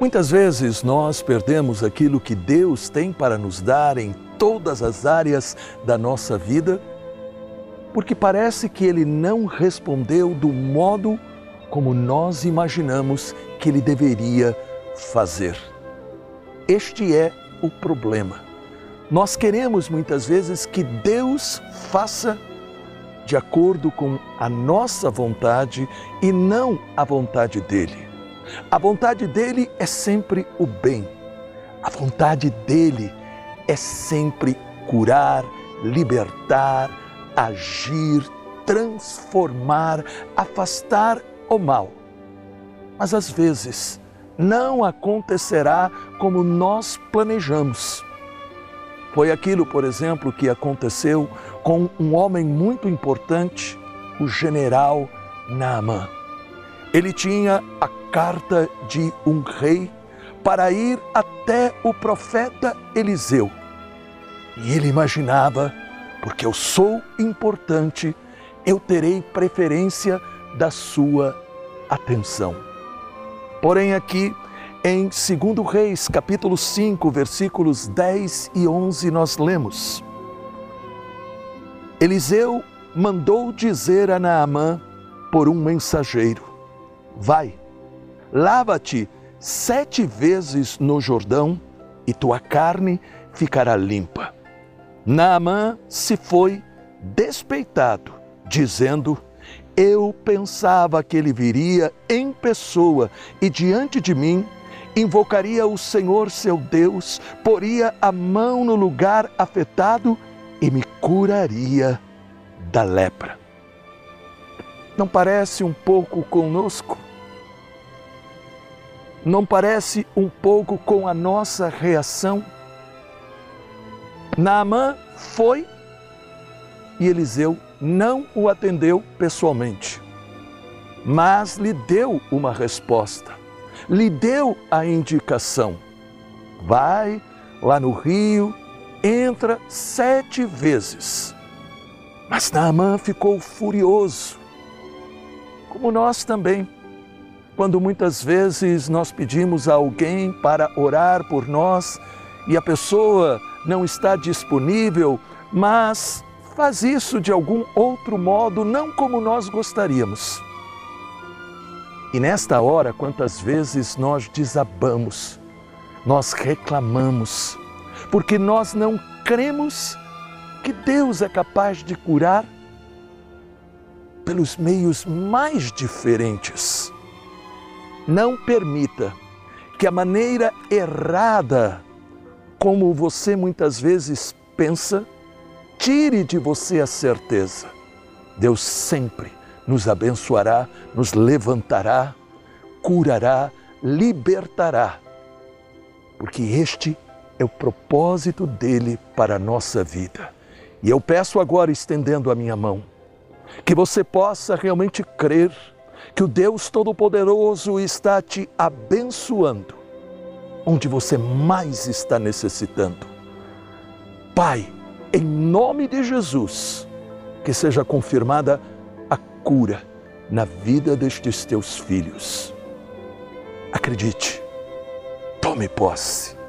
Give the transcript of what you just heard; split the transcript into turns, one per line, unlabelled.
Muitas vezes nós perdemos aquilo que Deus tem para nos dar em todas as áreas da nossa vida, porque parece que Ele não respondeu do modo como nós imaginamos que Ele deveria fazer. Este é o problema. Nós queremos muitas vezes que Deus faça de acordo com a nossa vontade e não a vontade dele. A vontade dele é sempre o bem. A vontade dele é sempre curar, libertar, agir, transformar, afastar o mal. Mas às vezes não acontecerá como nós planejamos. Foi aquilo, por exemplo, que aconteceu com um homem muito importante, o general Naaman. Ele tinha a carta de um rei para ir até o profeta Eliseu. E ele imaginava, porque eu sou importante, eu terei preferência da sua atenção. Porém, aqui em 2 Reis, capítulo 5, versículos 10 e 11, nós lemos: Eliseu mandou dizer a Naamã por um mensageiro: Vai, lava-te sete vezes no Jordão e tua carne ficará limpa. Naamã se foi despeitado, dizendo: Eu pensava que ele viria em pessoa e diante de mim invocaria o Senhor seu Deus, poria a mão no lugar afetado e me curaria da lepra. Não parece um pouco conosco? Não parece um pouco com a nossa reação? Naamã foi e Eliseu não o atendeu pessoalmente, mas lhe deu uma resposta, lhe deu a indicação. Vai lá no rio, entra sete vezes. Mas Naamã ficou furioso, como nós também quando muitas vezes nós pedimos a alguém para orar por nós e a pessoa não está disponível, mas faz isso de algum outro modo, não como nós gostaríamos. E nesta hora, quantas vezes nós desabamos, nós reclamamos, porque nós não cremos que Deus é capaz de curar pelos meios mais diferentes. Não permita que a maneira errada, como você muitas vezes pensa, tire de você a certeza. Deus sempre nos abençoará, nos levantará, curará, libertará, porque este é o propósito dele para a nossa vida. E eu peço agora, estendendo a minha mão, que você possa realmente crer que o Deus Todo-Poderoso está te abençoando onde você mais está necessitando. Pai, em nome de Jesus, que seja confirmada a cura na vida destes teus filhos. Acredite, tome posse